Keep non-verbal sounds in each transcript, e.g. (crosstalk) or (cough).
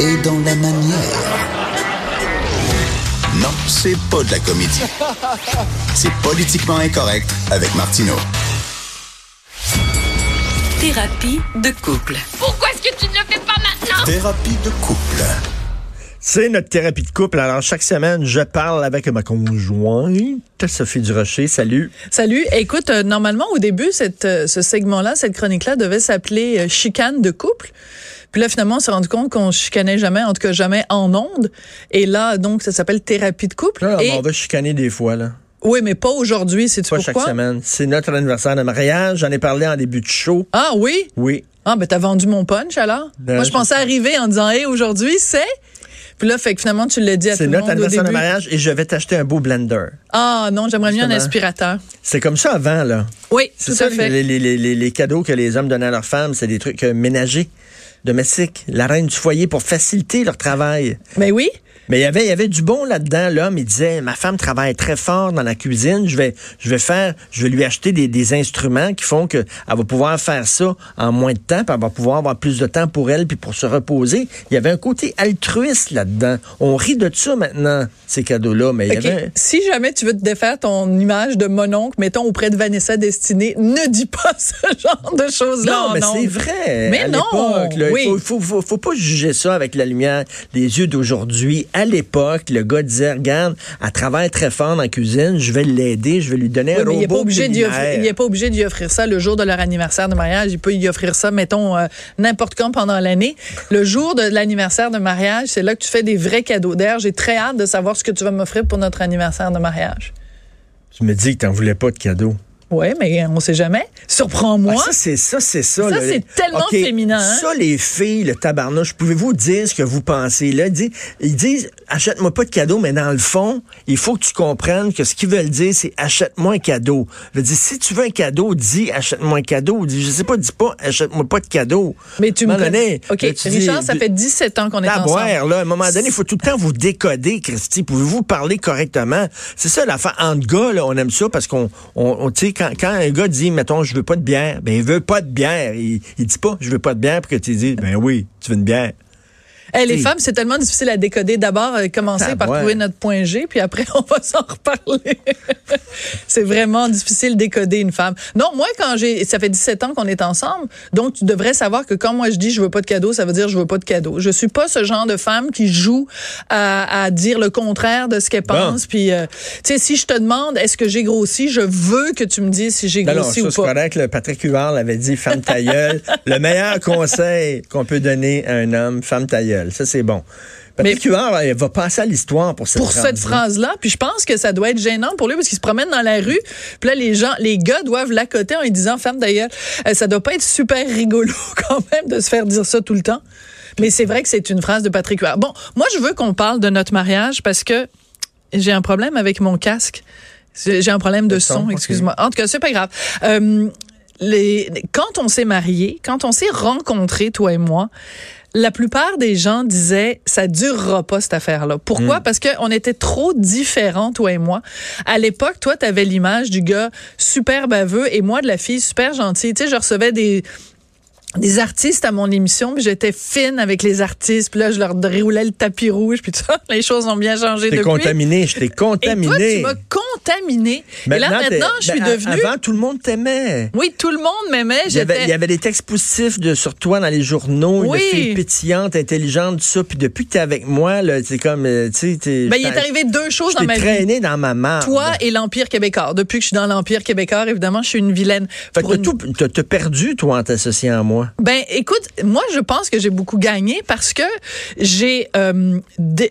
Est dans la manière. Non, c'est pas de la comédie. C'est politiquement incorrect avec Martineau. Thérapie de couple. Pourquoi est-ce que tu ne le fais pas maintenant? Thérapie de couple. C'est notre thérapie de couple. Alors, chaque semaine, je parle avec ma conjointe, Sophie Durocher. Salut. Salut. Écoute, euh, normalement, au début, cette, euh, ce segment-là, cette chronique-là devait s'appeler euh, Chicane de couple. Puis là, finalement, on s'est rendu compte qu'on chicanait jamais, en tout cas jamais en ondes. Et là, donc, ça s'appelle thérapie de couple. Là, Et- On va chicaner des fois, là. Oui, mais pas aujourd'hui, c'est Pas pourquoi? chaque semaine. C'est notre anniversaire de mariage. J'en ai parlé en début de show. Ah oui? Oui. Ah, ben t'as vendu mon punch alors? Ben, Moi, je pensais arriver en disant, hey, aujourd'hui, c'est... Puis là, fait que finalement, tu l'as dit à tout C'est le notre monde au anniversaire de mariage et je vais t'acheter un beau blender. Ah non, j'aimerais mieux un aspirateur. C'est comme ça avant, là. Oui, C'est ça, fait. les, les- les- les- les cadeaux que les hommes donnaient à leurs femmes, c'est des trucs euh, ménagers, domestiques, la reine du foyer pour faciliter leur travail. Mais oui. Mais il y avait, il y avait du bon là-dedans. L'homme, il disait, ma femme travaille très fort dans la cuisine. Je vais, je vais faire, je vais lui acheter des, des instruments qui font que elle va pouvoir faire ça en moins de temps, puis elle va pouvoir avoir plus de temps pour elle, puis pour se reposer. Il y avait un côté altruiste là-dedans. On rit de ça maintenant, ces cadeaux-là, mais il y avait. Si jamais tu veux te défaire ton image de mon oncle, mettons auprès de Vanessa Destinée, ne dis pas (laughs) ce genre de choses-là. Non, mais c'est vrai. Mais à non, là, oui. Il faut, faut, faut, faut pas juger ça avec la lumière, les yeux d'aujourd'hui. À l'époque, le gars disait, regarde, elle travaille très fort dans la cuisine, je vais l'aider, je vais lui donner Oui, un mais il n'est robot pas obligé d'y offrir, culinaire. il est pas obligé d'y offrir ça le jour de leur anniversaire de mariage. Il peut y offrir ça, mettons, euh, n'importe quand pendant l'année. Le jour de l'anniversaire de mariage, c'est là que tu fais des vrais cadeaux. D'ailleurs, j'ai très hâte de savoir ce que tu vas m'offrir pour notre anniversaire de mariage. Tu me dis que t'en voulais pas de cadeau. Oui, mais on sait jamais. Surprends-moi. Ah, ça, c'est ça, c'est ça. Ça, c'est tellement féminin, hein? Ça, les filles, le tabarnouche, pouvez-vous dire ce que vous pensez? Là, ils disent, ils disent achète-moi pas de cadeau, mais dans le fond, il faut que tu comprennes que ce qu'ils veulent dire, c'est achète-moi un cadeau. Je veux dire, si tu veux un cadeau, dis achète-moi un cadeau. Dis, je sais pas, dis pas achète-moi pas de cadeau. mais tu me donné, OK, là, tu dis- Richard, ça fait 17 ans qu'on est ensemble. boire, là. À un moment donné, il faut tout le temps vous décoder, Christy. Pouvez-vous parler correctement? C'est ça, l'affaire. Entre gars, là, on aime ça parce qu'on, on, on- quand, quand un gars dit, mettons, je veux pas de bière, ben, il veut pas de bière. Il, il dit pas, je veux pas de bière pour que tu dises, ben oui, tu veux une bière. Eh, les femmes, c'est tellement difficile à décoder. D'abord, euh, commencer Ah, par ouais. trouver notre point G, puis après, (laughs) on va s'en reparler. (laughs) c'est vraiment difficile décoder une femme. Non, moi, quand j'ai, ça fait 17 ans qu'on est ensemble, donc tu devrais savoir que quand moi je dis je veux pas de cadeau, ça veut dire je veux pas de cadeau. Je suis pas ce genre de femme qui joue à, à dire le contraire de ce qu'elle Bon. pense. Puis, euh, tu sais, si je te demande est-ce que j'ai grossi, je veux que tu me dises si j'ai Non, non, grossi ça, ou c'est pas. correct. Le Patrick Huard l'avait dit, femme ta gueule. (laughs) Le meilleur conseil qu'on peut donner à un homme, femme ta gueule. Ça, c'est bon. Patrick Huard, il va passer à l'histoire pour cette pour cette phrase-là. Puis je pense que ça doit être gênant pour lui parce qu'il se promène dans la rue. Puis là, les gens, les gars doivent l'accoter en lui disant femme d'ailleurs. Euh, ça doit pas être super rigolo (laughs) quand même de se faire dire ça tout le temps. Mais c'est vrai que c'est une phrase de Patrick Huard. Bon, moi, je veux qu'on parle de notre mariage parce que j'ai un problème avec mon casque. J'ai un problème de son, excuse-moi. En tout cas, c'est pas grave. Euh, les, quand on s'est mariés, quand on s'est rencontrés, toi et moi, la plupart des gens disaient ça durera pas cette affaire-là. Pourquoi? Parce que on était trop différents toi et moi. À l'époque, toi tu avais l'image du gars super baveux et moi de la fille super gentille. Tu sais, je recevais des des artistes à mon émission, puis j'étais fine avec les artistes, puis là je leur déroulais le tapis rouge, puis tout ça. (laughs) Les choses ont bien changé T'es depuis. contaminé, je t'ai Et toi, contaminé. tu m'as contaminé. Et là, maintenant, je suis ben, devenue... Avant, tout le monde t'aimait. Oui, tout le monde m'aimait. Il y, avait, J'étais... il y avait des textes positifs de, sur toi dans les journaux, Oui. une fille pétillante, intelligente, tout ça. Puis depuis que t'es avec moi, là, c'est comme, euh, tu sais, Ben, il est arrivé deux choses dans ma vie. traîné dans ma marde. Toi et l'Empire québécois. Depuis que je suis dans l'Empire québécois, évidemment, je suis une vilaine. Fait que une- tout, t'as perdu, toi, en t'associant à moi. Moi? Ben, écoute, moi, je pense que j'ai beaucoup gagné parce que j'ai euh,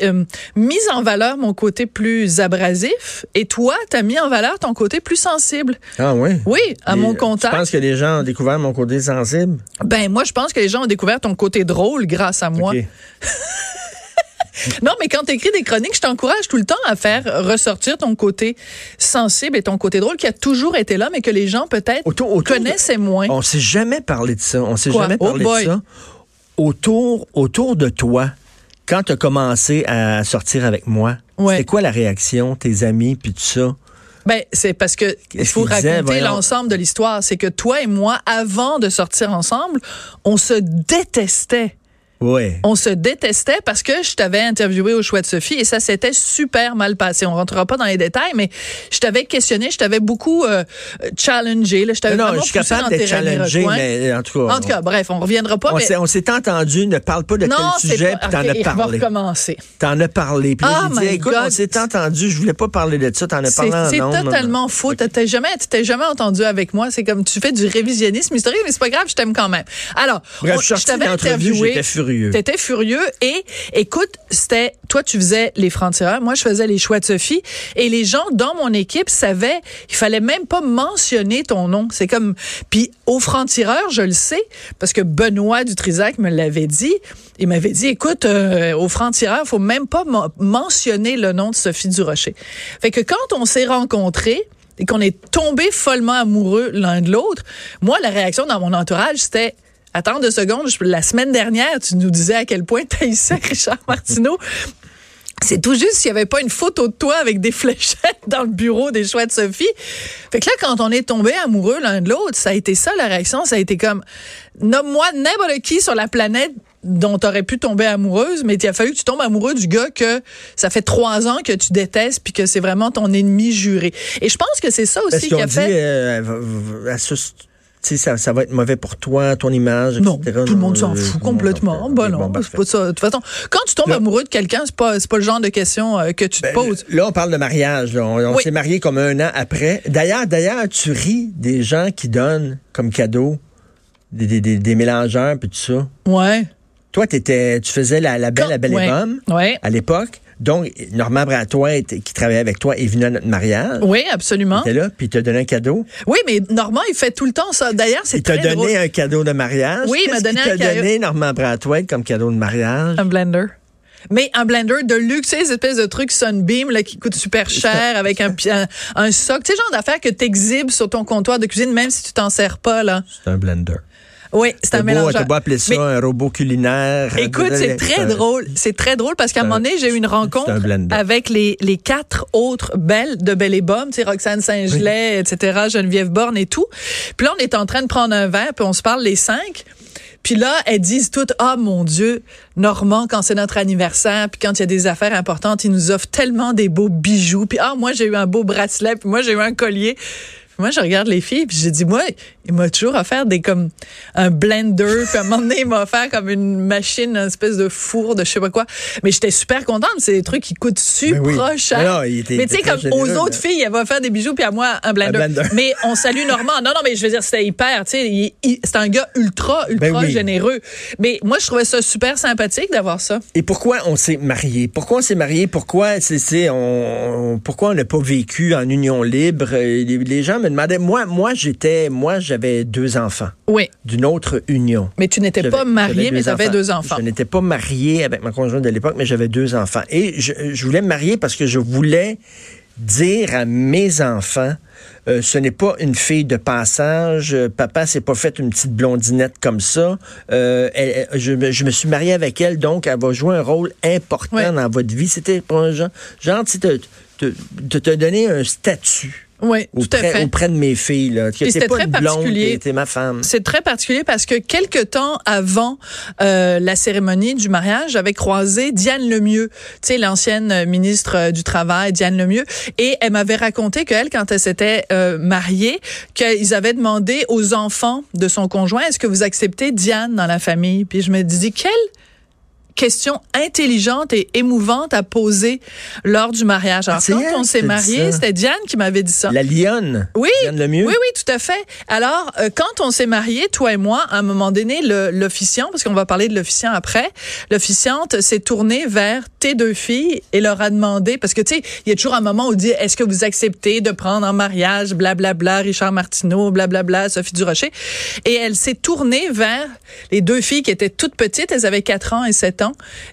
euh, mis en valeur mon côté plus abrasif et toi, t'as mis en valeur ton côté plus sensible. Ah oui? Oui, à mon euh, contact. Tu penses que les gens ont découvert mon côté sensible? Ben, moi, je pense que les gens ont découvert ton côté drôle grâce à moi. (laughs) Non, mais quand tu écris des chroniques, je t'encourage tout le temps à faire ressortir ton côté sensible et ton côté drôle qui a toujours été là, mais que les gens peut-être de- connaissaient moins. On s'est jamais parlé de ça. On s'est jamais Oh parlé boy. de ça. Autour, autour de toi, quand tu as commencé à sortir avec moi, Ouais. c'était quoi la réaction, tes amis, puis tout ça? Ben, c'est parce que il Qu'est-ce faut qu'il disait, raconter l'ensemble de l'histoire. C'est que toi et moi, avant de sortir ensemble, on se détestait. Oui. On se détestait parce que je t'avais interviewé au choix de Sophie et ça s'était super mal passé. On rentrera pas dans les détails, mais je t'avais questionné, je t'avais beaucoup euh, challengé. Là, je t'avais Non, non, je suis capable tes challengé, recoins. mais en tout cas. En tout cas, bref, on reviendra pas. on mais- s'est- on s'est entendu, ne parle pas de non, tel sujet, pas. puis t'en ok, as il va parlé. recommencer. T'en as parlé. Puis Oh j'ai dit, écoute, God. on s'est entendu, je voulais pas parler de ça, t'en as parlé en c'est totalement faux. T'as t'as jamais, tu t'es jamais entendu avec moi. C'est comme tu fais du révisionnisme historique, mais c'est pas grave, je t'aime quand même. Alors, Bref, on- je t'avais de interviewé. j'étais furieux. T'étais furieux et écoute, c'était toi tu faisais les francs-tireurs, moi je faisais les choix de Sophie et les gens dans mon équipe savaient, il fallait même pas mentionner ton nom. C'est comme puis aux francs-tireurs, je le sais parce que Benoît Dutrisac me l'avait dit. Il m'avait dit écoute euh, aux francs-tireurs, faut même pas men- mentionner le nom de Sophie Durocher. Fait que quand on s'est rencontrés et qu'on est tombé follement amoureux l'un de l'autre, moi la réaction dans mon entourage c'était Attends deux secondes, la semaine dernière, tu nous disais à quel point tu haïssais Richard Martineau. C'est tout juste s'il n'y avait pas une photo de toi avec des fléchettes dans le bureau des choix de Sophie. Fait que là, quand on est tombé amoureux l'un de l'autre, ça a été ça la réaction. Ça a été comme, nomme-moi n'importe qui sur la planète dont tu aurais pu tomber amoureuse, mais il a fallu que tu tombes amoureux du gars que ça fait trois ans que tu détestes puis que c'est vraiment ton ennemi juré. Et je pense que c'est ça aussi qui a dit, fait... euh, à ce- ça, ça va être mauvais pour toi, ton image, Non, etc. tout le monde s'en Euh, fout complètement. Ben bon, non, parfait. c'est pas ça. De toute façon, quand tu tombes Là- amoureux de quelqu'un, c'est pas pas le genre de question euh, que tu te Ben, poses. Là, on parle de mariage. là. On, on Oui. s'est mariés comme un an après. D'ailleurs, d'ailleurs, tu ris des gens qui donnent comme cadeau des, des, des, des mélangeurs puis tout ça. Ouais. Toi, t'étais, tu faisais la, la belle, la belle ouais. et bonne Ouais. à l'époque. Donc, Normand Bratois, était- qui travaillait avec toi, est venu à notre mariage. Oui, absolument. Il était là, puis il t'a donné un cadeau. Oui, mais Normand, il fait tout le temps ça. D'ailleurs, c'est Il t'a très donné drôle. un cadeau de mariage. Oui, il m'a donné un t'a cadeau. donné, Normand Bratois, comme cadeau de mariage? Un blender. Mais un blender de luxe, ces espèces de trucs Sunbeam là, qui coûtent super cher avec un, un, un soc. Tu sais, genre d'affaires que tu exhibes sur ton comptoir de cuisine, même si tu t'en sers pas. là. C'est un blender. Oui, c'est un beau, mélange. beau appeler ça Mais- un robot culinaire. Écoute, c'est très drôle. C'est très drôle parce qu'à un moment donné, j'ai eu une rencontre un avec les, les quatre autres belles de Belle et Bomme, tu sais, Roxane Saint-Gelais, etc., Geneviève Borne et tout. Puis là, on est en train de prendre un verre, puis on se parle les cinq. Puis là, elles disent toutes, ah mon Dieu, Normand, quand c'est notre anniversaire, puis quand il y a des affaires importantes, il nous offre tellement des beaux bijoux. Puis ah, moi, j'ai eu un beau bracelet, puis moi, j'ai eu un collier. Puis moi, je regarde les filles, puis j'ai dit, moi, il m'a toujours offert des comme un blender, puis à un moment donné, il m'a offert comme une machine, une espèce de four, de je sais pas quoi. Mais j'étais super contente. C'est des trucs qui coûtent super oui. cher. Était- mais il tu sais, comme aux autres mais- filles, il va offert des bijoux, puis à moi, un blender. blender. Mais on salue Normand. Non, non, mais je veux dire, c'était hyper, tu sais, c'est un gars ultra, ultra Ben oui. généreux. Mais moi, je trouvais ça super sympathique d'avoir ça. Et pourquoi on s'est marié? Pourquoi on s'est marié? Pourquoi c'est, on, pourquoi on n'a pas vécu en union libre? Euh, Les, les gens me demandaient. Moi, moi, j'étais, moi, j'avais deux enfants Oui. d'une autre union. Mais tu n'étais pas J'avais- marié, j'avais mais tu avais deux enfants. Je n'étais pas marié avec ma conjointe de l'époque, mais j'avais deux enfants. Et je, je voulais me marier parce que je voulais dire à mes enfants, euh, ce n'est pas une fille de passage. Euh, Papa s'est pas fait une petite blondinette comme ça. Euh, elle- elle- je, me- je me suis marié avec elle, donc elle va jouer un rôle important Ouais. dans votre vie. C'était pour un genre, de te donner un statut Oui, tout à fait. auprès de mes filles. Là. C'était pas très une blonde, particulier. t'es- ma femme. C'est très particulier parce que quelque temps avant euh, la cérémonie du mariage, j'avais croisé Diane Lemieux, tu sais l'ancienne ministre du travail, Diane Lemieux, et elle m'avait raconté qu'elle, quand elle s'était euh, mariée, qu'ils avaient demandé aux enfants de son conjoint est-ce que vous acceptez Diane dans la famille? Puis je me dis quelle questions intelligentes et émouvantes à poser lors du mariage. Alors, Ah, quand on s'est marié, c'était Diane qui m'avait dit ça. La lionne. Oui, Diane Lemieux. oui, oui, tout à fait. Alors, euh, quand on s'est mariés, toi et moi, à un moment donné, l'officiant, parce qu'on va parler de l'officiant après, l'officiante s'est tournée vers tes deux filles et leur a demandé, parce que tu sais, il y a toujours un moment où on dit, est-ce que vous acceptez de prendre en mariage, blablabla, Richard Martineau, blablabla, Sophie Durocher, et elle s'est tournée vers les deux filles qui étaient toutes petites, elles avaient 4 ans et 7 ans,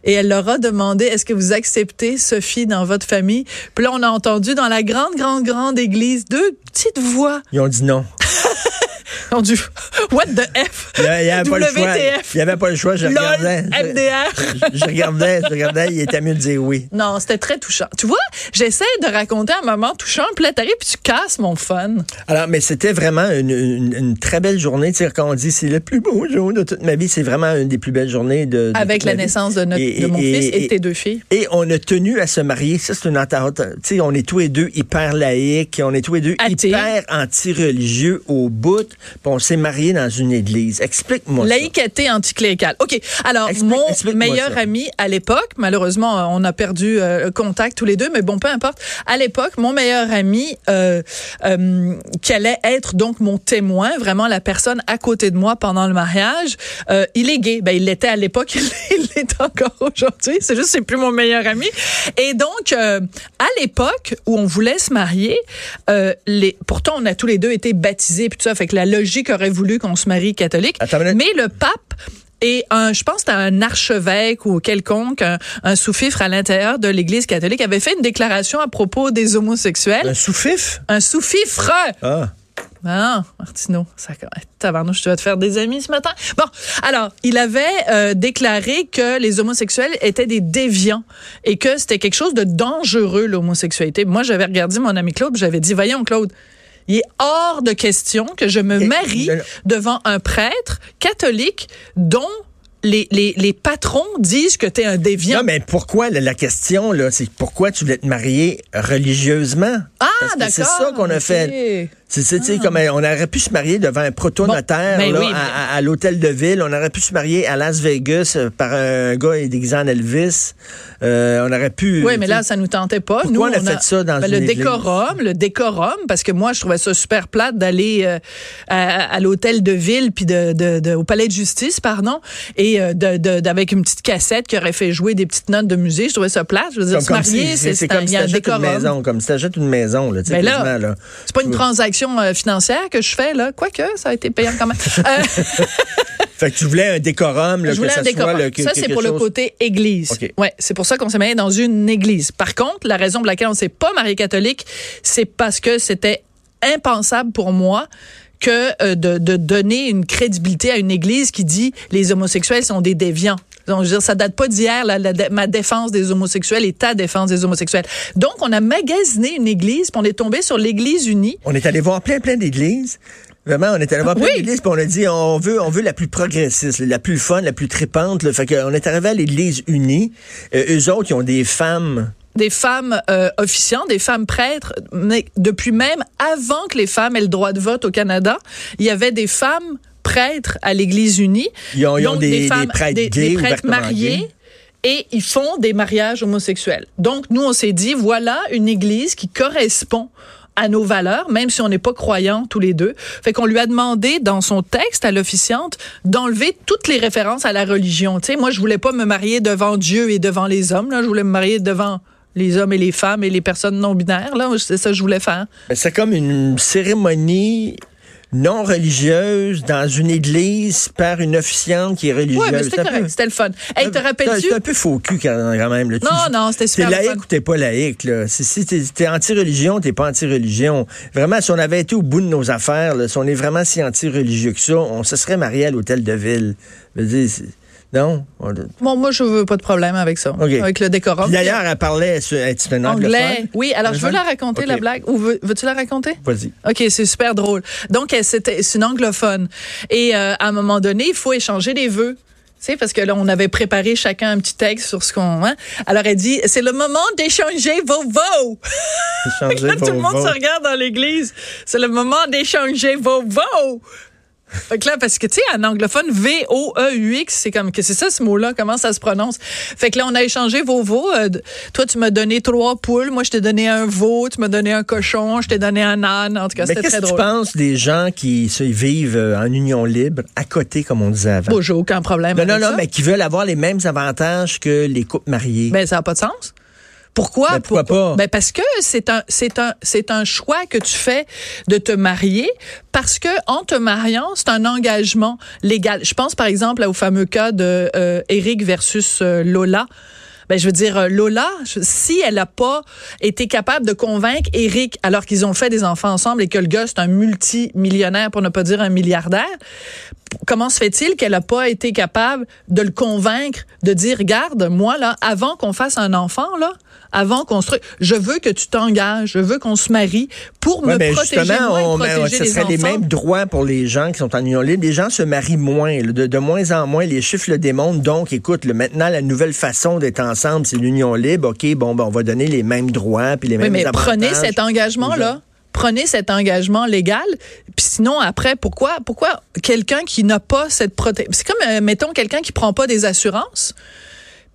et elle leur a demandé, est-ce que vous acceptez Sophie dans votre famille? Puis là, on a entendu dans la grande, grande, grande église deux petites voix Ils ont dit non. (laughs) (laughs) What the F? Il n'y avait pas le choix. Il n'y avait pas le choix. Je regardais. MDR. Je, je regardais, je regardais. Il était mieux de dire oui. Non, c'était très touchant. Tu vois, j'essaie de raconter un moment touchant, puis là, t'arrives puis tu casses mon fun. Alors, mais c'était vraiment une, une- une très belle journée. Tu sais, quand on dit c'est le plus beau jour de toute ma vie, c'est vraiment une des plus belles journées de, de Avec la naissance de, notre, Et- de mon et- fils et, de tes deux filles. Et on a tenu à se marier. Ça, c'est une entente. Tu sais, on est tous les deux hyper laïcs. On est tous les deux hyper anti-religieux au bout. On s'est mariés dans une église. Explique-moi ça. Laïcité anticléricale. OK. Alors, Explique- mon meilleur ça. ami à l'époque, malheureusement, on a perdu euh, contact tous les deux, mais bon, peu importe. À l'époque, mon meilleur ami, euh, euh, qui allait être donc mon témoin, vraiment la personne à côté de moi pendant le mariage, euh, il est gay. Ben, il l'était à l'époque, (laughs) il l'est encore aujourd'hui. C'est juste, c'est plus mon meilleur ami. Et donc, euh, à l'époque où on voulait se marier, euh, les, pourtant, on a tous les deux été baptisés, puis tout ça, fait que la logique aurait voulu qu'on se marie catholique. Mais le pape et un, je pense que c'était un archevêque ou quelconque, un, un sous-fifre à l'intérieur de l'Église catholique, avait fait une déclaration à propos des homosexuels. Un sous-fif? Un sous-fifre! Ah. Ah, Martineau, ça, tabarnouche, tu vas te faire des amis ce matin. Bon, alors, il avait euh, déclaré que les homosexuels étaient des déviants et que c'était quelque chose de dangereux, l'homosexualité. Moi, j'avais regardé mon ami Claude, j'avais dit, voyons, Claude, il est hors de question que je me marie devant un prêtre catholique dont les, les, les patrons disent que tu es un déviant. Non, mais pourquoi, la, la question, là, c'est pourquoi tu voulais te marier religieusement? ah, d'accord. C'est ça qu'on a fait. C'est, comme euh, on aurait pu se marier devant un proto-notaire Bon, ben là, oui, mais- à, l'hôtel de ville. On aurait pu se marier à Las Vegas euh, par un gars déguisé en Elvis. Euh, on aurait pu. Oui, mais là, ça nous tentait pas. Pourquoi nous, on a fait ça dans ben, une le église? décorum, le décorum, parce que moi, je trouvais ça super plate d'aller euh, à, à l'hôtel de ville puis de, de, de- au palais de justice, pardon, et euh, de, d'avec une petite cassette qui aurait fait jouer des petites notes de musée. Je trouvais ça plate. Je veux dire, comme, se marier, c'est, comme si t'achètes une maison, comme si t'achètes une maison, là, Ben là, quasiment, là. C'est pas une transaction euh, financière que je fais là, quoique ça a été payant quand même. (laughs) Euh, Fait que tu voulais un décorum, là, je que ça un décorum. soit le, que- ça, c'est pour le côté église. OK. Ouais, c'est pour ça qu'on s'est marié dans une église. Par contre, la raison pour laquelle on s'est pas marié catholique, c'est parce que c'était impensable pour moi que euh, de, de donner une crédibilité à une église qui dit les homosexuels sont des déviants. Donc, je veux dire, ça date pas d'hier, ma défense des homosexuels et ta défense des homosexuels. Donc, on a magasiné une église, puis on est tombé sur l'Église unie. On est allé voir plein, plein d'églises. Vraiment, on est allé voir plein Oui. d'églises, puis on a dit, on veut, on veut la plus progressiste, la plus fun, la plus tripante. Là. Fait qu'on est arrivé à l'Église unie. Euh, eux autres, ils ont des femmes. Des femmes euh, officiantes, des femmes prêtres, mais depuis même avant que les femmes aient le droit de vote au Canada, il y avait des femmes prêtres à l'Église unie. Ils ont- ils ont Donc, des- des femmes, prêtres des, gays, des prêtres mariés. gays. Et ils font des mariages homosexuels. Donc, nous, on s'est dit, voilà une église qui correspond à nos valeurs, même si on n'est pas croyants tous les deux. Fait qu'on lui a demandé, dans son texte à l'officiante, d'enlever toutes les références à la religion. Tu sais, moi, je voulais pas me marier devant Dieu et devant les hommes. Là. Je voulais me marier devant les hommes et les femmes et les personnes non binaires. Là, c'est ça que je voulais faire. C'est comme une cérémonie non religieuse dans une église par une officiante qui est religieuse. Oui, mais c'était un peu- correct. C'était le fun. Hey, te rappelles-tu? C'est un peu faux cul quand même. Là. Tu- Non, non, c'était super T'es laïque ou t'es pas laïque. Là. Si, si t'es, t'es anti-religion, t'es pas anti-religion. Vraiment, si on avait été au bout de nos affaires, là, si on est vraiment si anti-religieux que ça, on se serait marié à l'hôtel de ville. Je veux dire, c'est- non? On- Bon, moi, je veux pas de problème avec ça. OK. Avec le décorum. D'ailleurs, elle parlait peu Anglais. Oui, alors je veux la raconter, la blague. Ou veux- veux-tu la raconter? Vas-y. OK, c'est super drôle. Donc, elle, c'était, c'est une anglophone. Et euh, à un moment donné, il faut échanger des vœux. Tu parce que là, on avait préparé chacun un petit texte sur ce qu'on... Hein? Alors, elle dit, c'est le moment d'échanger vos vœux. Changer (laughs) Là, tout le monde votes. se regarde dans l'église. C'est le moment d'échanger vos vœux. Fait que là, parce que, tu sais, en anglophone, V-O-E-U-X, c'est comme, que c'est ça ce mot-là? Comment ça se prononce? Fait que là, on a échangé vos veaux. Euh, toi, tu m'as donné trois poules. Moi, je t'ai donné un veau. Tu m'as donné un cochon. Je t'ai donné un âne. En tout cas, c'était qu'est-ce très que tu drôle. penses des gens qui se vivent euh, en union libre, à côté, comme on disait avant? Bon, j'ai aucun problème non, non, avec non, ça. mais qui veulent avoir les mêmes avantages que les couples mariés. Ben, ça n'a pas de sens. Pourquoi? Ben, pourquoi pas? Ben, parce que c'est un, c'est un, c'est un choix que tu fais de te marier parce que en te mariant, c'est un engagement légal. Je pense par exemple au fameux cas de euh, Eric versus euh, Lola. Ben, je veux dire, euh, Lola, si elle n'a pas été capable de convaincre Eric, alors qu'ils ont fait des enfants ensemble et que le gars, c'est un multimillionnaire, pour ne pas dire un milliardaire, comment se fait-il qu'elle n'a pas été capable de le convaincre, de dire, regarde, moi, là, avant qu'on fasse un enfant, là, avant qu'on se... Je veux que tu t'engages, je veux qu'on se marie pour Ouais, me ben, protéger, justement, moi, et on, protéger ce les serait les mêmes droits pour les gens qui sont en union libre. Les gens se marient moins, de, de moins en moins. Les chiffres le démontrent. Donc, écoute, le- maintenant, la nouvelle façon d'être ensemble, c'est l'union libre. OK, bon, ben, on va donner les mêmes droits puis les Oui, mêmes mais prenez cet engagement-là. Prenez cet engagement légal. Puis sinon, après, pourquoi, pourquoi quelqu'un qui n'a pas cette protection... C'est comme, euh, mettons, quelqu'un qui prend pas des assurances,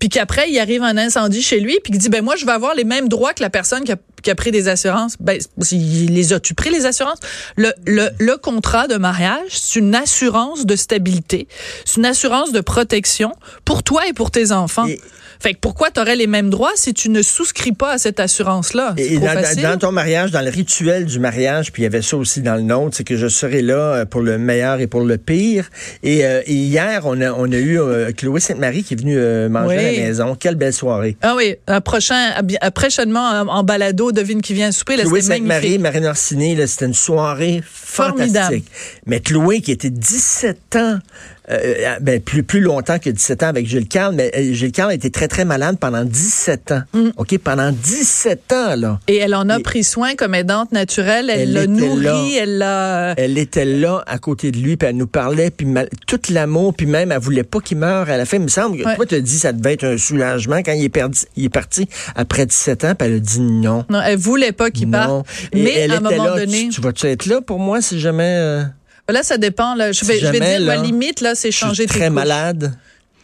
puis qu'après, il arrive un incendie chez lui, puis qui dit, ben moi, je vais avoir les mêmes droits que la personne qui a, qui a pris des assurances. Ben, si- les as-tu pris, les assurances? Le, le, le contrat de mariage, c'est une assurance de stabilité. C'est une assurance de protection pour toi et pour tes enfants. Et- fait que pourquoi tu aurais les mêmes droits si tu ne souscris pas à cette assurance-là? Et dans, ton mariage, dans le rituel du mariage, puis il y avait ça aussi dans le nôtre, c'est que je serai là euh, pour le meilleur et pour le pire. Et, euh, et hier, on a, on a eu euh, Chloé Sainte-Marie qui est venue euh, manger à la maison. Quelle belle soirée. Ah oui, un prochain, à à prochainement en, en balado, devine qui vient souper. Chloé Sainte-Marie. Marine Orsini, c'était une soirée Formidable. fantastique. Mais Chloé, qui était 17 ans, euh, ben, plus, plus longtemps que 17 ans avec Gilles Carle, mais euh, Gilles Carle a été très, très malade pendant 17 ans. Mm. OK, pendant 17 ans, là. Et elle en a Et- pris soin comme aidante naturelle. Elle l'a nourri, elle l'a... Elle était là à côté de lui, puis elle nous parlait, puis mal- tout l'amour, puis même elle voulait pas qu'il meure à la fin. Il me semble que Ouais. toi, tu as dit que ça devait être un soulagement quand il est, perdu, il est parti après 17 ans, puis elle a dit non. Non, elle voulait pas qu'il parte. Et Mais elle à un moment là. donné, Tu, tu vas-tu être là pour moi si jamais euh, là, ça dépend. Là. Je Si vais, je vais dire, ma là, limite, là, c'est je changer suis tes très couches. malade?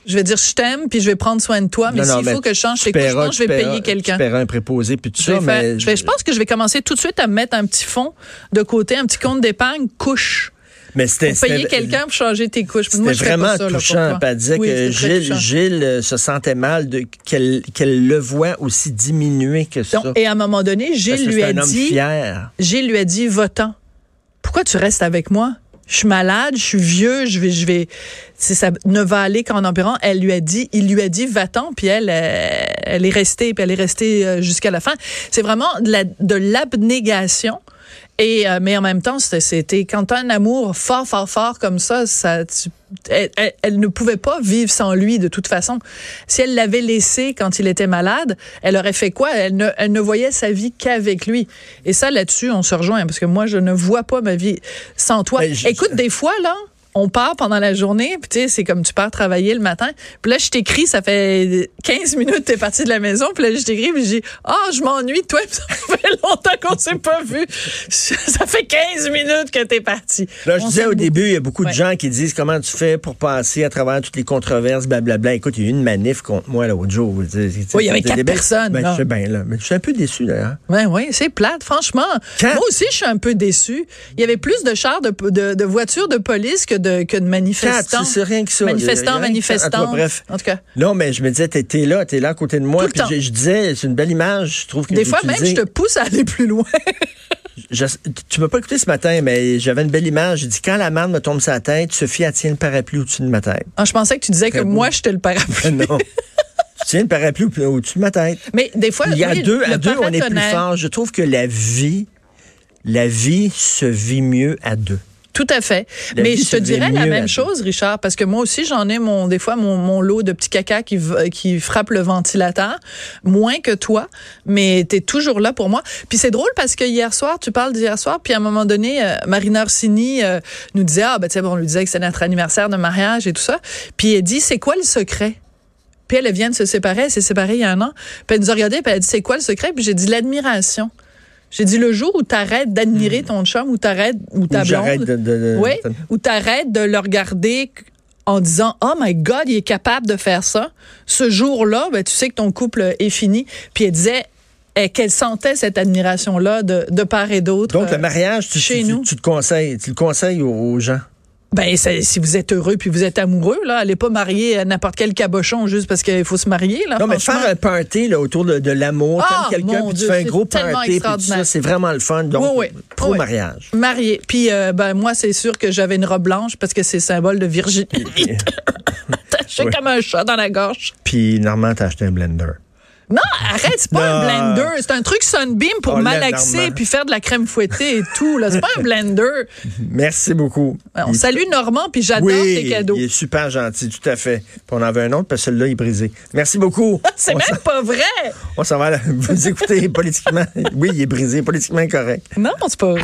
Je vais dire, je t'aime, puis je vais prendre soin de toi. Mais s'il faut que je change tes couches, je pense que je vais payer quelqu'un. Tu paieras un préposé, puis tout Je, faire- je, vais- je pense que je vais commencer tout de suite à me mettre un petit fonds de côté, un petit compte d'épargne, couche. mais c'était payer quelqu'un pour changer tes couches. C'était je pas vraiment ça, là, touchant. puis Elle disait Oui, que Gilles. Gilles euh, se sentait mal de qu'elle qu'elle le voit aussi diminuer que ça. Donc, et à un moment donné, Gilles lui a dit. Gilles lui a dit, va-t'en. Pourquoi tu restes avec moi? Je suis malade, je suis vieux, je vais, je vais, ça ne va aller qu'en empirant. Elle lui a dit, il lui a dit, va-t'en, puis elle, elle est restée, puis elle est restée euh, jusqu'à la fin. C'est vraiment de l'abnégation. Et euh, mais en même temps, c'était- quand un amour fort, fort, fort comme ça, ça, tu- elle, elle- elle ne pouvait pas vivre sans lui de toute façon. Si elle l'avait laissé quand il était malade, elle aurait fait quoi? Elle ne, elle ne voyait sa vie qu'avec lui. Et ça, là-dessus, on se rejoint parce que moi, je ne vois pas ma vie sans toi. Je- Écoute, des fois là. On part pendant la journée, puis tu sais, c'est comme tu pars travailler le matin. Puis là, je t'écris, ça fait 15 minutes que t'es parti de la maison. Puis là, je t'écris, puis je dis, ah, je m'ennuie de toi. (laughs) Ça fait longtemps qu'on s'est pas vu. (laughs) Ça fait 15 minutes que t'es parti. Là, je On disais au début, il y a beaucoup de gens qui disent comment tu fais pour passer à travers toutes les controverses, blablabla. Écoute, il y a eu une manif contre moi l'autre jour. Oui, il y avait quatre personnes, Ben, je bien, là. Mais je suis un peu déçu, d'ailleurs. Oui, oui, c'est plate, franchement. Quand- Moi aussi, je suis un peu déçu. Il y avait plus de chars de, de, de voitures de police que de, que de manifestants. c'est rien que ça. Manifestants, manifestants. bref. En tout cas. Non, mais je me disais, t'es t'es là, t'es là à côté de moi. Tout le Puis temps. je, je disais, c'est une belle image, je trouve que Des fois, même, je te pousse à aller plus loin. (laughs) Je- tu m'as pas écouté ce matin, mais j'avais une belle image. J'ai dit, quand la marde me tombe sur la tête, Sophie, elle tient le parapluie au-dessus de ma tête. Ah, je pensais que tu disais Très que beau. moi, j'étais le parapluie. (laughs) non. tu tiens le parapluie au- au-dessus de ma tête. Mais des fois, Il y a oui, deux, à deux, on est plus fort. Je trouve que la vie, la vie se vit mieux à deux. Tout à fait. La Mais je te dirais la même chose, Richard, parce que moi aussi, j'en ai mon, des fois mon, mon lot de petits caca qui, qui frappe le ventilateur, moins que toi, mais tu es toujours là pour moi. Puis c'est drôle parce que hier soir, tu parles d'hier soir, puis à un moment donné, euh, Marina Orsini euh, nous disait, ah ben tu sais, bon, on lui disait que c'était notre anniversaire de mariage et tout ça, puis elle dit, c'est quoi le secret? Puis elle, elle vient de se séparer, elle s'est séparée il y a un an. Puis elle nous a regardé, puis elle a dit, c'est quoi le secret? Puis j'ai dit, l'admiration. J'ai dit le jour où t'arrêtes d'admirer ton chum, ou t'arrêtes, ou ta blonde, de- de- de- oui, de- ou t'arrêtes de le regarder en disant oh my God, il est capable de faire ça. Ce jour-là, ben, tu sais que ton couple est fini. Puis elle disait eh, qu'elle sentait cette admiration-là de, de part et d'autre. Donc, euh, le mariage, tu, chez tu- nous. tu te conseilles, tu le conseilles aux, aux gens? Ben, si vous êtes heureux puis vous êtes amoureux, là, allez pas marier à n'importe quel cabochon juste parce qu'il faut se marier. Là, Non, mais faire un party là, autour de, de l'amour, Ah, quelqu'un, puis tu Dieu, fais un gros party, c'est vraiment le fun. Donc, Oui, oui. pro Oui. mariage. Marié. Puis euh, ben moi c'est sûr que j'avais une robe blanche parce que c'est symbole de virginité. (laughs) Oui. comme un chat dans la gorge. Puis, Normand, t'as acheté un blender. Non, arrête, c'est pas Non. un blender, c'est un truc Sunbeam pour Oh, malaxer puis faire de la crème fouettée et tout là, c'est pas un blender. (laughs) Merci beaucoup. On Il- salue Normand puis j'adore oui, tes cadeaux. il est super gentil, tout à fait. Puis on en avait un autre, parce que celui-là, il est brisé. Merci beaucoup. (laughs) C'est on même pas vrai. (laughs) On s'en va, là. vous écoutez politiquement. Oui, il est brisé, politiquement correct. Non, c'est pas vrai.